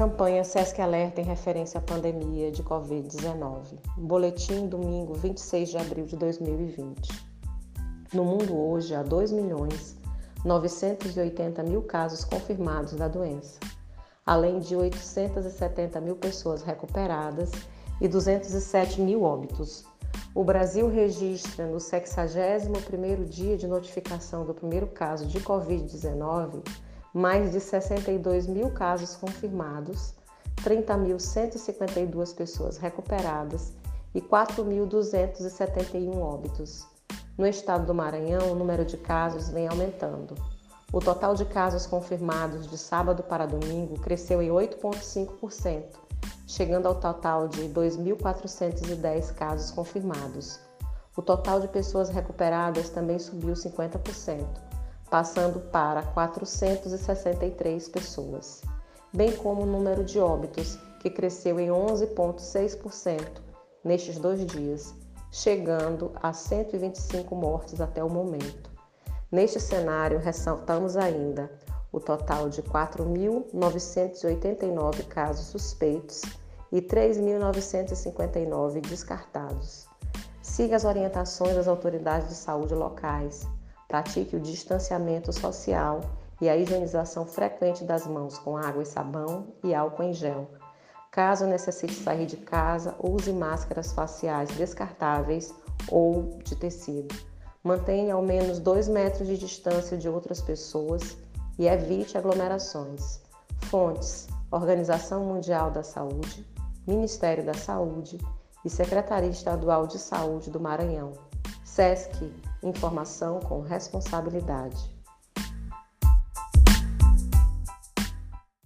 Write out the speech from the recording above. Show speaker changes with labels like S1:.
S1: Campanha SESC Alerta em referência à pandemia de Covid-19. Boletim, domingo 26 de abril de 2020. No mundo hoje há 2 milhões 980 mil casos confirmados da doença, além de 870 mil pessoas recuperadas e 207 mil óbitos. O Brasil registra no 61º dia de notificação do primeiro caso de Covid-19 mais de 62 mil casos confirmados, 30.152 pessoas recuperadas e 4.271 óbitos. No estado do Maranhão, o número de casos vem aumentando. O total de casos confirmados de sábado para domingo cresceu em 8,5%, chegando ao total de 2.410 casos confirmados. O total de pessoas recuperadas também subiu 50% passando para 463 pessoas, bem como o número de óbitos, que cresceu em 11,6% nestes dois dias, chegando a 125 mortes até o momento. Neste cenário, ressaltamos ainda o total de 4.989 casos suspeitos e 3.959 descartados. Siga as orientações das autoridades de saúde locais Pratique o distanciamento social e a higienização frequente das mãos com água e sabão e álcool em gel. Caso necessite sair de casa, use máscaras faciais descartáveis ou de tecido. Mantenha ao menos 2 metros de distância de outras pessoas e evite aglomerações. Fontes: Organização Mundial da Saúde, Ministério da Saúde e Secretaria Estadual de Saúde do Maranhão. SESC Informação com responsabilidade.